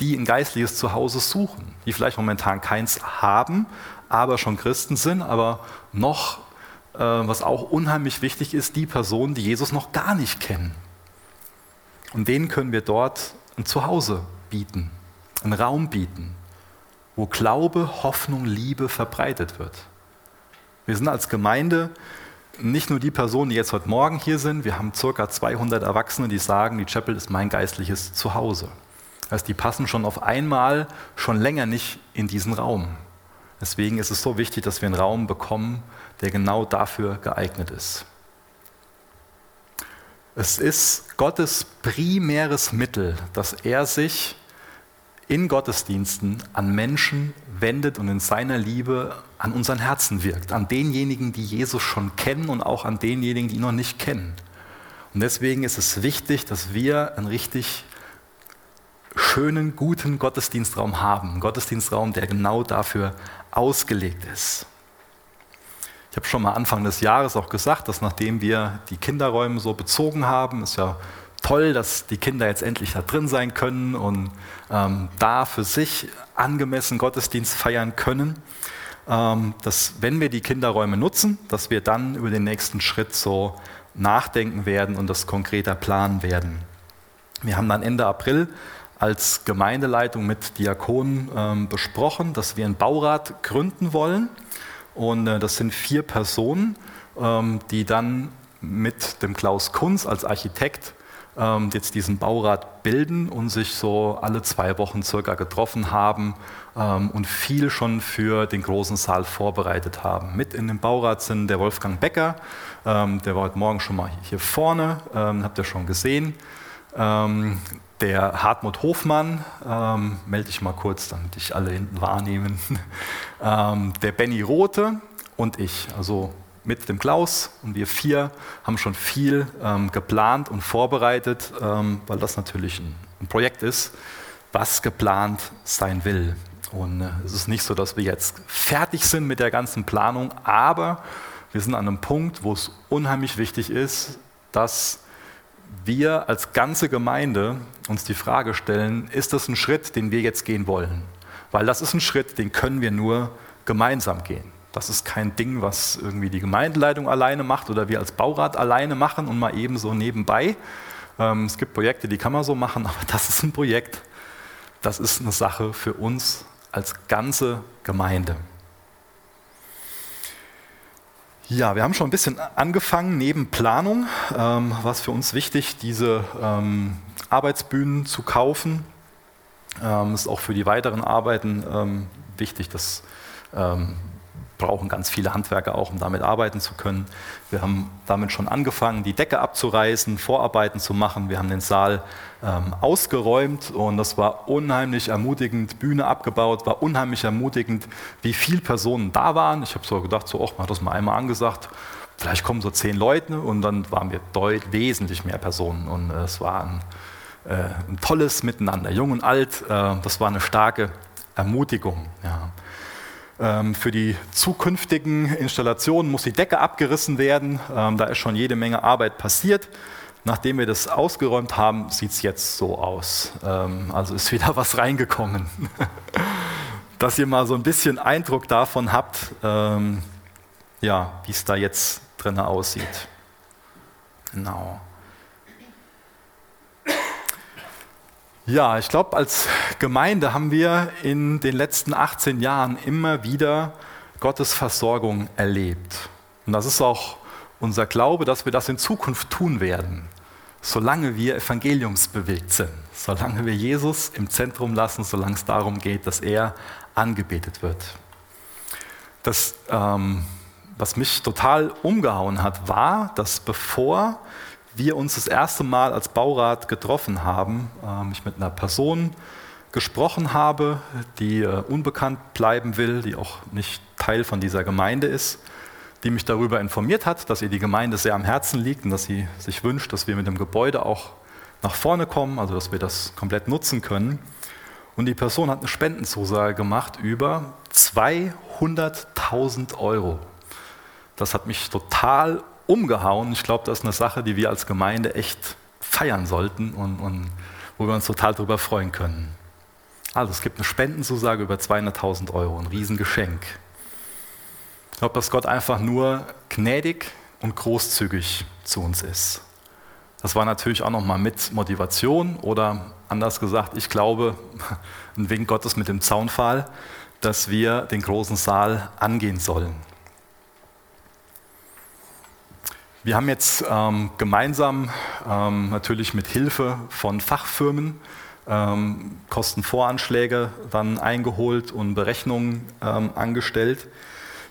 die ein geistliches Zuhause suchen, die vielleicht momentan keins haben, aber schon Christen sind, aber noch, äh, was auch unheimlich wichtig ist, die Personen, die Jesus noch gar nicht kennen. Und denen können wir dort ein Zuhause bieten, einen Raum bieten, wo Glaube, Hoffnung, Liebe verbreitet wird. Wir sind als Gemeinde nicht nur die Personen, die jetzt heute Morgen hier sind, wir haben ca. 200 Erwachsene, die sagen, die Chapel ist mein geistliches Zuhause. Das heißt, die passen schon auf einmal schon länger nicht in diesen Raum. Deswegen ist es so wichtig, dass wir einen Raum bekommen, der genau dafür geeignet ist. Es ist Gottes primäres Mittel, dass er sich in Gottesdiensten an Menschen wendet und in seiner Liebe an unseren Herzen wirkt, an denjenigen, die Jesus schon kennen und auch an denjenigen, die ihn noch nicht kennen. Und deswegen ist es wichtig, dass wir einen richtig schönen, guten Gottesdienstraum haben, einen Gottesdienstraum, der genau dafür ausgelegt ist. Ich habe schon mal Anfang des Jahres auch gesagt, dass nachdem wir die Kinderräume so bezogen haben, ist ja toll, dass die Kinder jetzt endlich da drin sein können und ähm, da für sich angemessen Gottesdienst feiern können. Ähm, dass, wenn wir die Kinderräume nutzen, dass wir dann über den nächsten Schritt so nachdenken werden und das konkreter planen werden. Wir haben dann Ende April als Gemeindeleitung mit Diakonen ähm, besprochen, dass wir einen Baurat gründen wollen. Und äh, das sind vier Personen, ähm, die dann mit dem Klaus Kunz als Architekt ähm, jetzt diesen Baurat bilden und sich so alle zwei Wochen circa getroffen haben ähm, und viel schon für den großen Saal vorbereitet haben. Mit in dem Baurat sind der Wolfgang Becker, ähm, der war heute Morgen schon mal hier vorne, ähm, habt ihr schon gesehen. Ähm, der Hartmut Hofmann, ähm, melde dich mal kurz, damit ich alle hinten wahrnehmen. der Benny Rote und ich, also mit dem Klaus und wir vier haben schon viel ähm, geplant und vorbereitet, ähm, weil das natürlich ein, ein, Projekt ist, was geplant sein will. Und äh, es ist nicht so, dass wir jetzt fertig sind mit der ganzen Planung, aber wir sind an einem Punkt, wo es unheimlich wichtig ist, dass wir als ganze Gemeinde uns die Frage stellen, ist das ein Schritt, den wir jetzt gehen wollen? Weil das ist ein Schritt, den können wir nur gemeinsam gehen. Das ist kein Ding, was irgendwie die Gemeindeleitung alleine macht oder wir als Baurat alleine machen und mal eben so nebenbei. Ähm, es gibt Projekte, die kann man so machen, aber das ist ein Projekt, das ist eine Sache für uns als ganze Gemeinde. Ja, wir haben schon ein bisschen angefangen neben Planung, ähm, was für uns wichtig, diese ähm, Arbeitsbühnen zu kaufen. Ähm, ist auch für die weiteren Arbeiten ähm, wichtig, dass ähm, brauchen ganz viele Handwerker auch, um damit arbeiten zu können. Wir haben damit schon angefangen, die Decke abzureißen, Vorarbeiten zu machen. Wir haben den Saal ähm, ausgeräumt und das war unheimlich ermutigend. Bühne abgebaut, war unheimlich ermutigend, wie viele Personen da waren. Ich habe so gedacht, so, ach, man hat das mal einmal angesagt. Vielleicht kommen so zehn Leute und dann waren wir deutlich wesentlich mehr Personen und äh, es war ein, äh, ein, tolles Miteinander, jung und alt. Äh, das war eine starke Ermutigung. Ja. Ähm, für die zukünftigen Installationen muss die Decke abgerissen werden. Ähm, da ist schon jede Menge Arbeit passiert. Nachdem wir das ausgeräumt haben, sieht es jetzt so aus. Ähm, also ist wieder was reingekommen. dass ihr mal so ein bisschen Eindruck davon habt, ja, wie es da jetzt drin aussieht. Genau. Ja, ich glaube, als Gemeinde haben wir in den letzten 18 Jahren immer wieder Gottes Versorgung erlebt. Und das ist auch unser Glaube, dass wir das in Zukunft tun werden, solange wir evangeliumsbewegt sind, solange wir Jesus im Zentrum lassen, solange es darum geht, dass er angebetet wird. Das, ähm, was mich total umgehauen hat, war, dass bevor wir uns das erste Mal als Baurat getroffen haben, ähm, ich mit einer Person gesprochen habe, die äh, unbekannt bleiben will, die auch nicht Teil von dieser Gemeinde ist, die mich darüber informiert hat, dass ihr die Gemeinde sehr am Herzen liegt und dass sie sich wünscht, dass wir mit dem Gebäude auch nach vorne kommen, also dass wir das komplett nutzen können. Und die Person hat eine Spendenzusage gemacht über 200.000 Euro. Das hat mich total umgehauen. Ich glaube, das ist eine Sache, die wir als Gemeinde echt feiern sollten und, und wo wir uns total darüber freuen können. Also es gibt eine Spendenzusage über 200.000 Euro, ein Riesengeschenk. Ich glaube, dass Gott einfach nur gnädig und großzügig zu uns ist. Das war natürlich auch nochmal mit Motivation oder anders gesagt, ich glaube, ein Wink Gottes mit dem Zaunpfahl, dass wir den großen Saal angehen sollen. Wir haben jetzt ähm, gemeinsam ähm, natürlich mit Hilfe von Fachfirmen ähm, Kostenvoranschläge dann eingeholt und Berechnungen ähm, angestellt,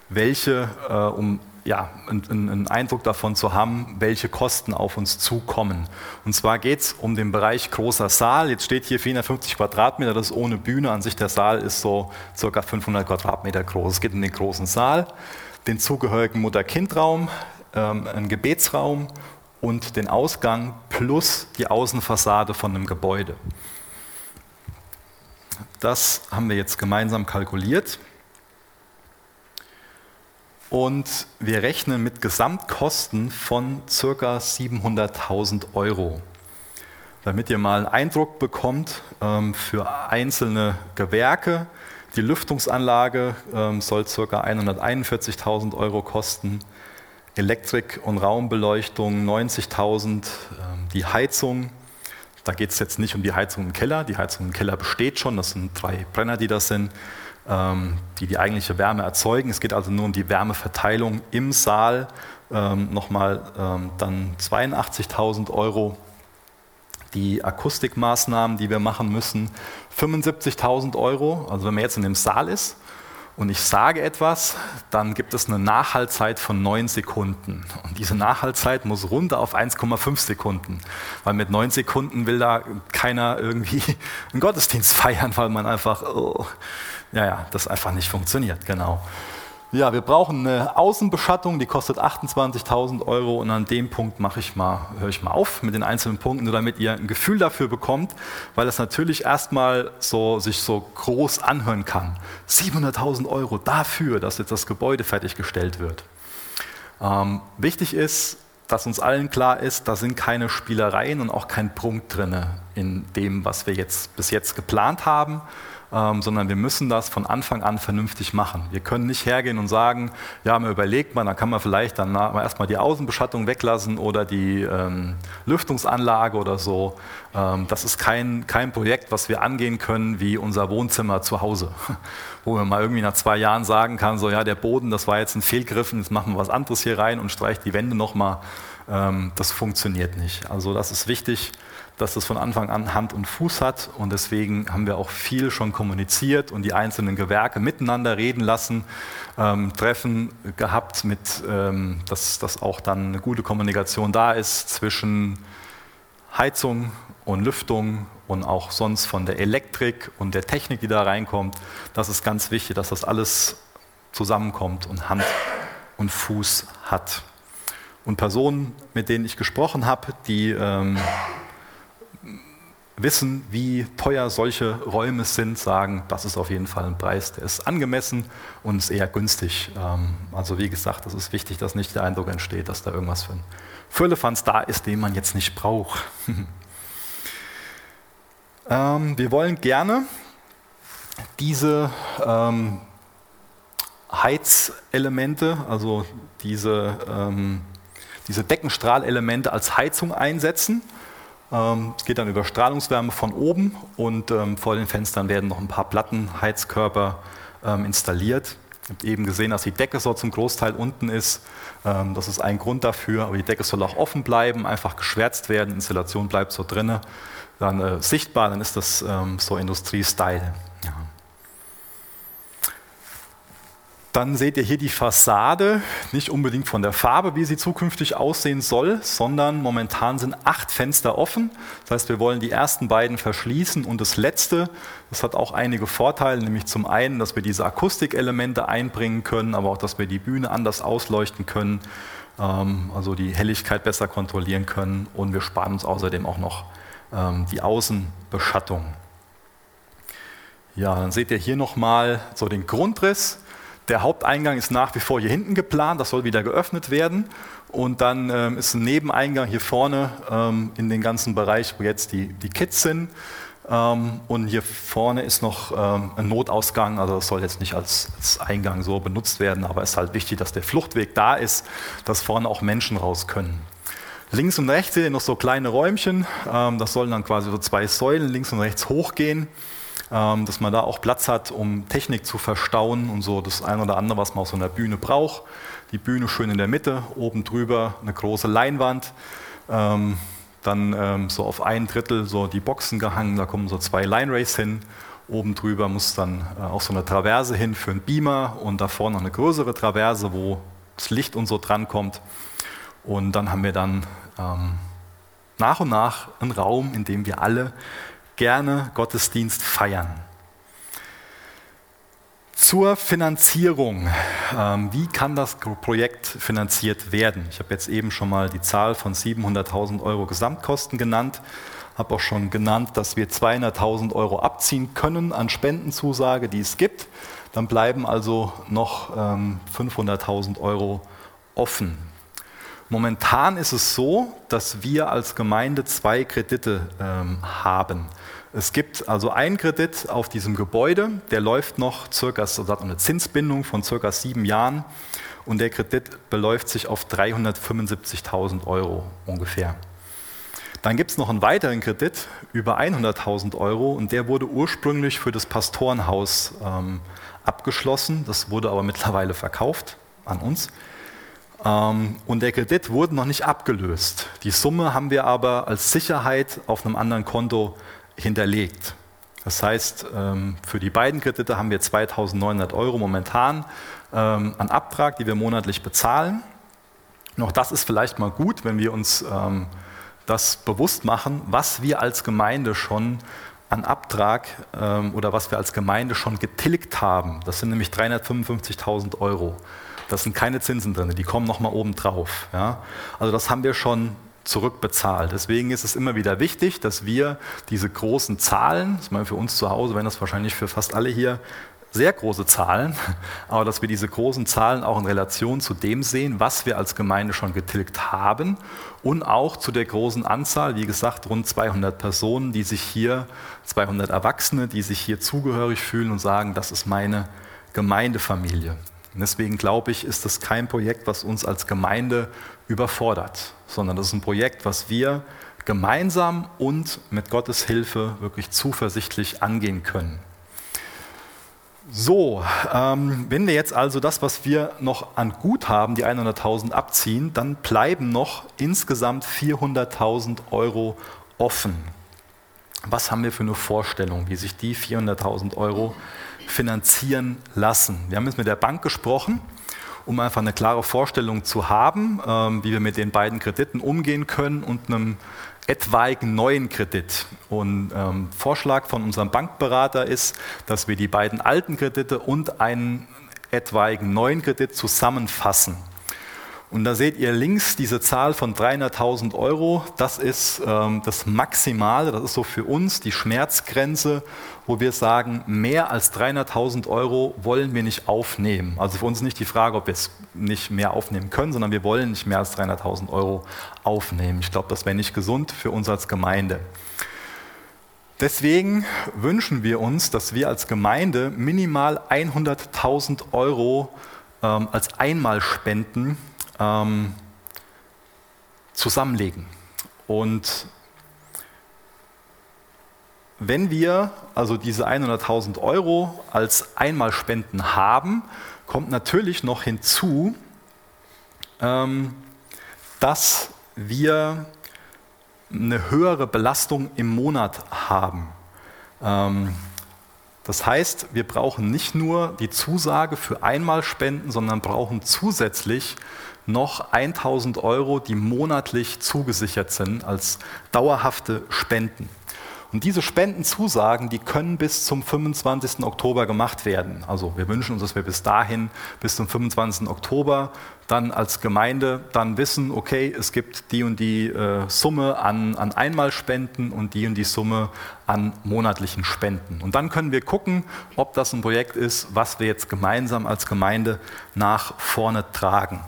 welche, äh, um ja, einen, einen Eindruck davon zu haben, welche Kosten auf uns zukommen. Und zwar geht es um den Bereich großer Saal. Jetzt steht hier 450 Quadratmeter, das ist ohne Bühne. An sich der Saal ist so circa 500 Quadratmeter groß. Es geht um den großen Saal, den zugehörigen Mutter-Kind-Raum, ähm, einen Gebetsraum und den Ausgang plus die Außenfassade von einem Gebäude. Das haben wir jetzt gemeinsam kalkuliert. Und wir rechnen mit Gesamtkosten von ca. 700.000 Euro. Damit ihr mal einen Eindruck bekommt ähm, für einzelne Gewerke. Die Lüftungsanlage ähm, soll ca. 141.000 Euro kosten. Elektrik- und Raumbeleuchtung 90.000, ähm, die Heizung, da geht es jetzt nicht um die Heizung im Keller, die Heizung im Keller besteht schon, das sind drei Brenner, die das sind, ähm, die die eigentliche Wärme erzeugen. Es geht also nur um die Wärmeverteilung im Saal, ähm, nochmal dann 82.000 Euro. Die Akustikmaßnahmen, die wir machen müssen, 75.000 Euro. Also wenn man jetzt in dem Saal ist, und ich sage etwas, dann gibt es eine Nachhaltzeit von neun Sekunden. Und diese Nachhaltzeit muss runter auf 1,5 Sekunden. Weil mit neun Sekunden will da keiner irgendwie einen Gottesdienst feiern, weil man einfach, oh, ja, ja, das einfach nicht funktioniert, genau. Ja, wir brauchen eine Außenbeschattung, die kostet 28.000 Euro und an dem Punkt mache ich mal, höre ich mal auf mit den einzelnen Punkten, nur damit ihr ein Gefühl dafür bekommt, weil das natürlich erstmal so, sich so groß anhören kann. 700.000 Euro dafür, dass jetzt das Gebäude fertiggestellt wird. Ähm, wichtig ist, dass uns allen klar ist, da sind keine Spielereien und auch kein Prunk drin in dem, was wir jetzt bis jetzt geplant haben ähm, sondern wir müssen das von Anfang an vernünftig machen. Wir können nicht hergehen und sagen, ja, man überlegt man, dann kann man vielleicht dann erstmal die Außenbeschattung weglassen oder die ähm, Lüftungsanlage oder so. Ähm, das ist kein, kein Projekt, was wir angehen können wie unser Wohnzimmer zu Hause, wo man mal irgendwie nach zwei Jahren sagen kann, so ja, der Boden, das war jetzt ein Fehlgriff, jetzt machen wir was anderes hier rein und streicht die Wände nochmal. Ähm, das funktioniert nicht. Also das ist wichtig dass das von Anfang an Hand und Fuß hat und deswegen haben wir auch viel schon kommuniziert und die einzelnen Gewerke miteinander reden lassen, ähm, Treffen gehabt, mit, ähm, dass, dass auch dann eine gute Kommunikation da ist zwischen Heizung und Lüftung und auch sonst von der Elektrik und der Technik, die da reinkommt. Das ist ganz wichtig, dass das alles zusammenkommt und Hand und Fuß hat. Und Personen, mit denen ich gesprochen habe, die ähm, wissen, wie teuer solche Räume sind, sagen, das ist auf jeden Fall ein Preis, der ist angemessen und ist eher günstig. Ähm, also wie gesagt, es ist wichtig, dass nicht der Eindruck entsteht, dass da irgendwas für ein Füllefanz da ist, den man jetzt nicht braucht. Ähm, wir wollen gerne diese ähm, Heizelemente, also diese, diese Deckenstrahlelemente als Heizung einsetzen. Ähm, es geht dann über Strahlungswärme von oben und ähm, vor den Fenstern werden noch ein paar Plattenheizkörper ähm, installiert. Ich habe eben gesehen, dass die Decke so zum Großteil unten ist. Das ist ein Grund dafür, aber die Decke soll auch offen bleiben, einfach geschwärzt werden, Installation bleibt so drinne, dann äh, sichtbar, dann ist das ähm, so Industrie-Style. Ja. Dann seht ihr hier die Fassade, nicht unbedingt von der Farbe, wie sie zukünftig aussehen soll, sondern momentan sind acht Fenster offen. Das heißt, wir wollen die ersten beiden verschließen und das letzte, das hat auch einige Vorteile, nämlich zum einen, dass wir diese Akustikelemente einbringen können, aber auch, dass wir die Bühne anders ausleuchten können, ähm, also die Helligkeit besser kontrollieren können und wir sparen uns außerdem auch noch ähm, die Außenbeschattung. Ja, dann seht ihr hier nochmal so den Grundriss. Der Haupteingang ist nach wie vor hier hinten geplant, das soll wieder geöffnet werden. Und dann ähm, ist ein Nebeneingang hier vorne ähm, in den ganzen Bereich, wo jetzt die, die Kids sind. Ähm, und hier vorne ist noch ähm, ein Notausgang, also das soll jetzt nicht als, als, Eingang so benutzt werden, aber es ist halt wichtig, dass der Fluchtweg da ist, dass vorne auch Menschen raus können. Links und rechts ihr noch so kleine Räumchen, ähm, das sollen dann quasi so zwei Säulen links und rechts hochgehen. Ähm, dass man da auch Platz hat, um Technik zu verstauen und so das eine oder andere, was man auf so einer Bühne braucht. Die Bühne schön in der Mitte, oben drüber eine große Leinwand. Ähm, dann ähm, so auf ein Drittel so die Boxen gehangen, da kommen so zwei Line Rays hin. Oben drüber muss dann äh, auch so eine Traverse hin für einen Beamer und davor noch eine größere Traverse, wo das Licht und so drankommt. Und dann haben wir dann ähm, nach und nach einen Raum, in dem wir alle gerne Gottesdienst feiern. Zur Finanzierung. Ähm, wie kann das Projekt finanziert werden? Ich habe jetzt eben schon mal die Zahl von 700.000 Euro Gesamtkosten genannt, habe auch schon genannt, dass wir 200.000 Euro abziehen können an Spendenzusage, die es gibt. Dann bleiben also noch 500.000 ähm, Euro offen. Momentan ist es so, dass wir als Gemeinde zwei Kredite ähm, haben. Es gibt also einen Kredit auf diesem Gebäude, der läuft noch circa, also hat eine Zinsbindung von circa sieben Jahren und der Kredit beläuft sich auf 375.000 Euro ungefähr. Dann gibt es noch einen weiteren Kredit über 100.000 Euro und der wurde ursprünglich für das Pastorenhaus ähm, abgeschlossen. Das wurde aber mittlerweile verkauft an uns. Ähm, und der Kredit wurde noch nicht abgelöst. Die Summe haben wir aber als Sicherheit auf einem anderen Konto hinterlegt. Das heißt, ähm, für die beiden Kredite haben wir 2.900 Euro momentan ähm, an Abtrag, die wir monatlich bezahlen. Noch das ist vielleicht mal gut, wenn wir uns ähm, das bewusst machen, was wir als Gemeinde schon an Abtrag oder was wir als Gemeinde schon getilgt haben. Das sind nämlich 355.000 Euro. Das sind keine Zinsen drin, die kommen nochmal oben drauf. Ja? Also das haben wir schon zurückbezahlt. Deswegen ist es immer wieder wichtig, dass wir diese großen Zahlen, das ist für uns zu Hause, wenn das wahrscheinlich für fast alle hier sehr große Zahlen, aber dass wir diese großen Zahlen auch in Relation zu dem sehen, was wir als Gemeinde schon getilgt haben und auch zu der großen Anzahl, wie gesagt, rund 200 Personen, die sich hier, 200 Erwachsene, die sich hier zugehörig fühlen und sagen, das ist meine Gemeindefamilie. Deswegen glaube ich, ist das kein Projekt, was uns als Gemeinde überfordert, sondern das ist ein Projekt, was wir gemeinsam und mit Gottes Hilfe wirklich zuversichtlich angehen können. So, ähm, wenn wir jetzt also das, was wir noch an Guthaben, die 100.000 abziehen, dann bleiben noch insgesamt 400.000 Euro offen. Was haben wir für eine Vorstellung, wie sich die 400.000 Euro finanzieren lassen. Wir haben jetzt mit der Bank gesprochen, um einfach eine klare Vorstellung zu haben, ähm, wie wir mit den beiden Krediten umgehen können und einem etwaigen neuen Kredit. Und ähm, Vorschlag von unserem Bankberater ist, dass wir die beiden alten Kredite und einen etwaigen neuen Kredit zusammenfassen. Und da seht ihr links diese Zahl von 300.000 Euro. Das ist ähm, das Maximale, das ist so für uns die Schmerzgrenze, wo wir sagen, mehr als 300.000 Euro wollen wir nicht aufnehmen. Also für uns nicht die Frage, ob wir es nicht mehr aufnehmen können, sondern wir wollen nicht mehr als 300.000 Euro aufnehmen. Ich glaube, das wäre nicht gesund für uns als Gemeinde. Deswegen wünschen wir uns, dass wir als Gemeinde minimal 100.000 Euro ähm, als Einmalspenden ähm, zusammenlegen. Und wenn wir also diese 100.000 Euro als Einmalspenden haben, kommt natürlich noch hinzu, ähm, dass wir eine höhere Belastung im Monat haben. Ähm, das heißt, wir brauchen nicht nur die Zusage für Einmalspenden, sondern brauchen zusätzlich noch 1000 Euro, die monatlich zugesichert sind als dauerhafte Spenden. Und diese Spendenzusagen, die können bis zum 25. Oktober gemacht werden. Also wir wünschen uns, dass wir bis dahin, bis zum 25. Oktober, dann als Gemeinde dann wissen, okay, es gibt die und die äh, Summe an, an Einmalspenden und die und die Summe an monatlichen Spenden. Und dann können wir gucken, ob das ein Projekt ist, was wir jetzt gemeinsam als Gemeinde nach vorne tragen.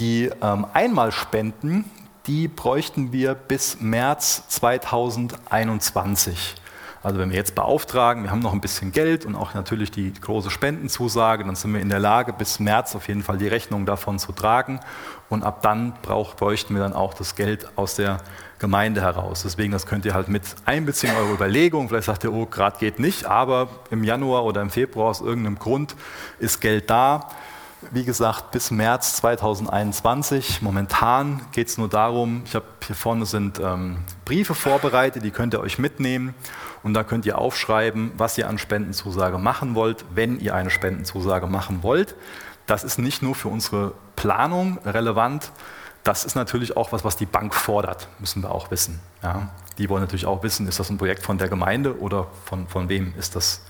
Die ähm, Einmalspenden, die bräuchten wir bis März 2021. Also wenn wir jetzt beauftragen, wir haben noch ein bisschen Geld und auch natürlich die große Spendenzusage, dann sind wir in der Lage, bis März auf jeden Fall die Rechnung davon zu tragen. Und ab dann brauch, bräuchten wir dann auch das Geld aus der Gemeinde heraus. Deswegen, das könnt ihr halt mit einbeziehen, eure Überlegung. Vielleicht sagt ihr, oh, gerade geht nicht, aber im Januar oder im Februar aus irgendeinem Grund ist Geld da wie gesagt, bis März 2021. Momentan geht es nur darum, ich habe hier vorne sind ähm, Briefe vorbereitet, die könnt ihr euch mitnehmen und da könnt ihr aufschreiben, was ihr an Spendenzusage machen wollt, wenn ihr eine Spendenzusage machen wollt. Das ist nicht nur für unsere Planung relevant, das ist natürlich auch was, was die Bank fordert, müssen wir auch wissen. Ja. Die wollen natürlich auch wissen, ist das ein Projekt von der Gemeinde oder von, von wem ist das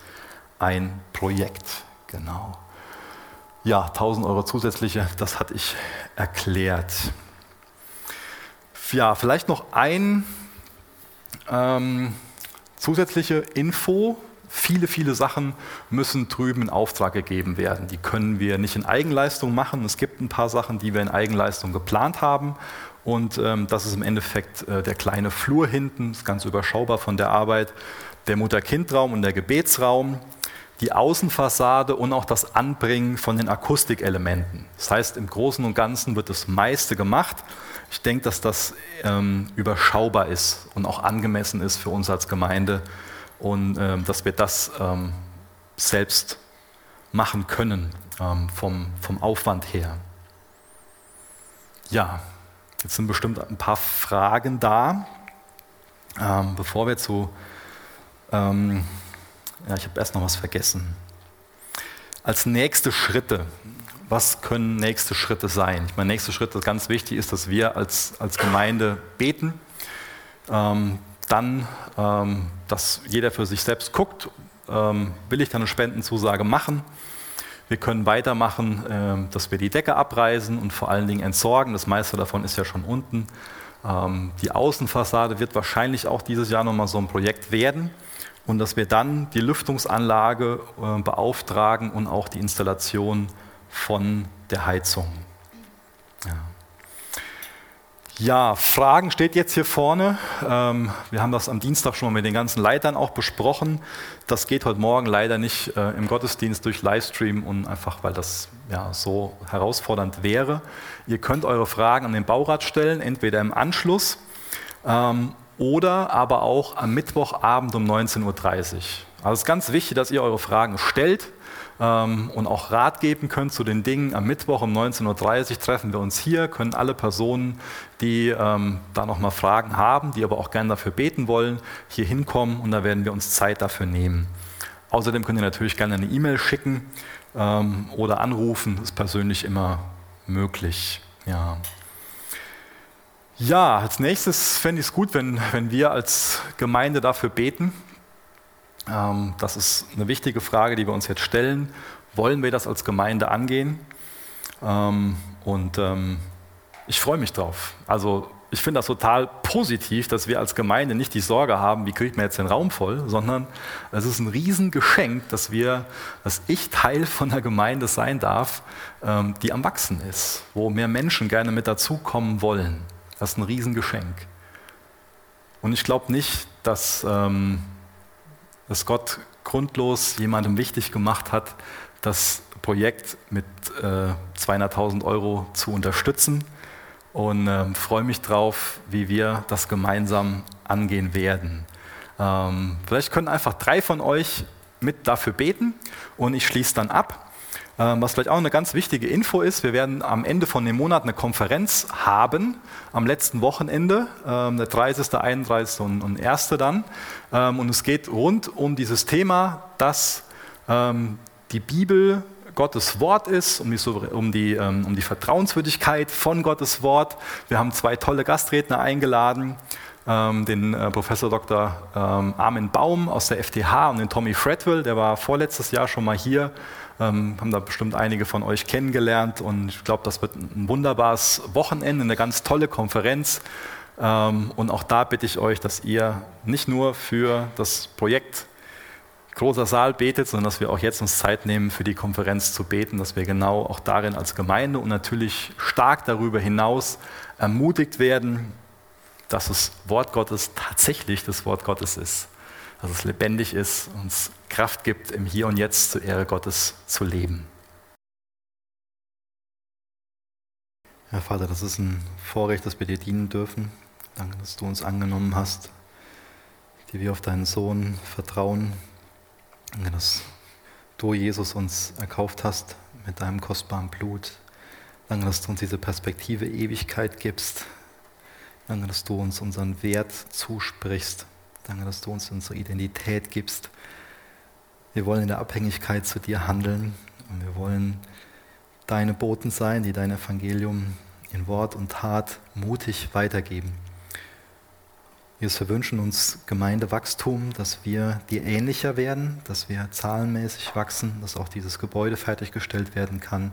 ein Projekt. Genau. Ja, 1000 Euro zusätzliche, das hatte ich erklärt. Ja, vielleicht noch ein ähm, zusätzliche Info. Viele, viele Sachen müssen drüben in Auftrag gegeben werden. Die können wir nicht in Eigenleistung machen. Es gibt ein paar Sachen, die wir in Eigenleistung geplant haben. Und ähm, das ist im Endeffekt äh, der kleine Flur hinten, ist ganz überschaubar von der Arbeit, der Mutter-Kind-Raum und der Gebetsraum die Außenfassade und auch das Anbringen von den Akustikelementen. Das heißt, im Großen und Ganzen wird das meiste gemacht. Ich denke, dass das ähm, überschaubar ist und auch angemessen ist für uns als Gemeinde und ähm, dass wir das ähm, selbst machen können ähm, vom, vom Aufwand her. Ja, jetzt sind bestimmt ein paar Fragen da. Ähm, bevor wir zu ähm, ja, ich habe erst noch was vergessen. Als nächste Schritte, was können nächste Schritte sein? Ich meine, nächste Schritte, ganz wichtig ist, dass wir als, als Gemeinde beten. Ähm, dann, ähm, dass jeder für sich selbst guckt, ähm, will ich dann eine Spendenzusage machen? Wir können weitermachen, äh, dass wir die Decke abreißen und vor allen Dingen entsorgen. Das meiste davon ist ja schon unten. Ähm, die Außenfassade wird wahrscheinlich auch dieses Jahr nochmal so ein Projekt werden und dass wir dann die Lüftungsanlage äh, beauftragen und auch die Installation von der Heizung. Ja. Ja, Fragen steht jetzt hier vorne. Ähm, wir haben das am Dienstag schon mal mit den ganzen Leitern auch besprochen. Das geht heute Morgen leider nicht äh, im Gottesdienst durch Livestream und einfach, weil das ja so herausfordernd wäre. Ihr könnt eure Fragen an den Baurat stellen, entweder im Anschluss ähm, oder aber auch am Mittwochabend um 19.30 Uhr. Also es ist ganz wichtig, dass ihr eure Fragen stellt ähm, und auch Rat geben könnt zu den Dingen. Am Mittwoch um 19.30 Uhr treffen wir uns hier, können alle Personen, die ähm, da nochmal Fragen haben, die aber auch gerne dafür beten wollen, hier hinkommen und da werden wir uns Zeit dafür nehmen. Außerdem könnt ihr natürlich gerne eine E-Mail schicken ähm, oder anrufen, das ist persönlich immer möglich. Ja. Ja, als nächstes fände ich es gut, wenn, wenn wir als Gemeinde dafür beten. Ähm, das ist eine wichtige Frage, die wir uns jetzt stellen. Wollen wir das als Gemeinde angehen? Ähm, und ähm, ich freue mich drauf. Also ich finde das total positiv, dass wir als Gemeinde nicht die Sorge haben, wie kriegt man jetzt den Raum voll, sondern es ist ein Riesengeschenk, dass wir, dass ich Teil von einer Gemeinde sein darf, ähm, die am Wachsen ist, wo mehr Menschen gerne mit dazukommen wollen. Das ist ein Riesengeschenk. Und ich glaube nicht, dass, ähm, dass Gott grundlos jemandem wichtig gemacht hat, das Projekt mit äh, 200.000 Euro zu unterstützen und äh, freue mich drauf, wie wir das gemeinsam angehen werden. Ähm, vielleicht können einfach drei von euch mit dafür beten und ich schließe dann ab. Ähm, was vielleicht auch eine ganz wichtige Info ist, wir werden am Ende von dem Monat eine Konferenz haben, am letzten Wochenende, ähm, der 30., 31. und 1. dann. Ähm, und es geht rund um dieses Thema, dass die Bibel Gottes Wort ist, um die, um, die, um die Vertrauenswürdigkeit von Gottes Wort. Wir haben zwei tolle Gastredner eingeladen, den äh, Professor Dr. Armin Baum aus der FTH und den Tommy Fredwell, der war vorletztes Jahr schon mal hier ähm, haben da bestimmt einige von euch kennengelernt und ich glaube, das wird ein wunderbares Wochenende, eine ganz tolle Konferenz. Ähm, und auch da bitte ich euch, dass ihr nicht nur für das Projekt großer Saal betet, sondern dass wir auch jetzt uns Zeit nehmen, für die Konferenz zu beten, dass wir genau auch darin als Gemeinde und natürlich stark darüber hinaus ermutigt werden, dass das Wort Gottes tatsächlich das Wort Gottes ist dass es lebendig ist, uns Kraft gibt, im Hier und Jetzt zur Ehre Gottes zu leben. Herr Vater, das ist ein Vorrecht, dass wir dir dienen dürfen. Danke, dass du uns angenommen hast, die wir auf deinen Sohn vertrauen. Danke, dass du, Jesus, uns erkauft hast mit deinem kostbaren Blut. Danke, dass du uns diese Perspektive Ewigkeit gibst. Danke, dass du uns unseren Wert zusprichst. Danke, dass du uns unsere Identität gibst. Wir wollen in der Abhängigkeit zu dir handeln und wir wollen deine Boten sein, die dein Evangelium in Wort und Tat mutig weitergeben. Wir wünschen uns Gemeindewachstum, dass wir dir ähnlicher werden, dass wir zahlenmäßig wachsen, dass auch dieses Gebäude fertiggestellt werden kann.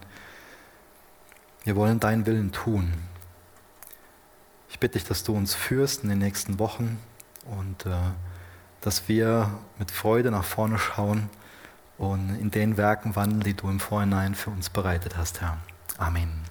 Wir wollen deinen Willen tun. Ich bitte dich, dass du uns führst in den nächsten Wochen, und äh, dass wir mit Freude nach vorne schauen und in den Werken wandeln, die du im Vorhinein für uns bereitet hast, Herr. Amen.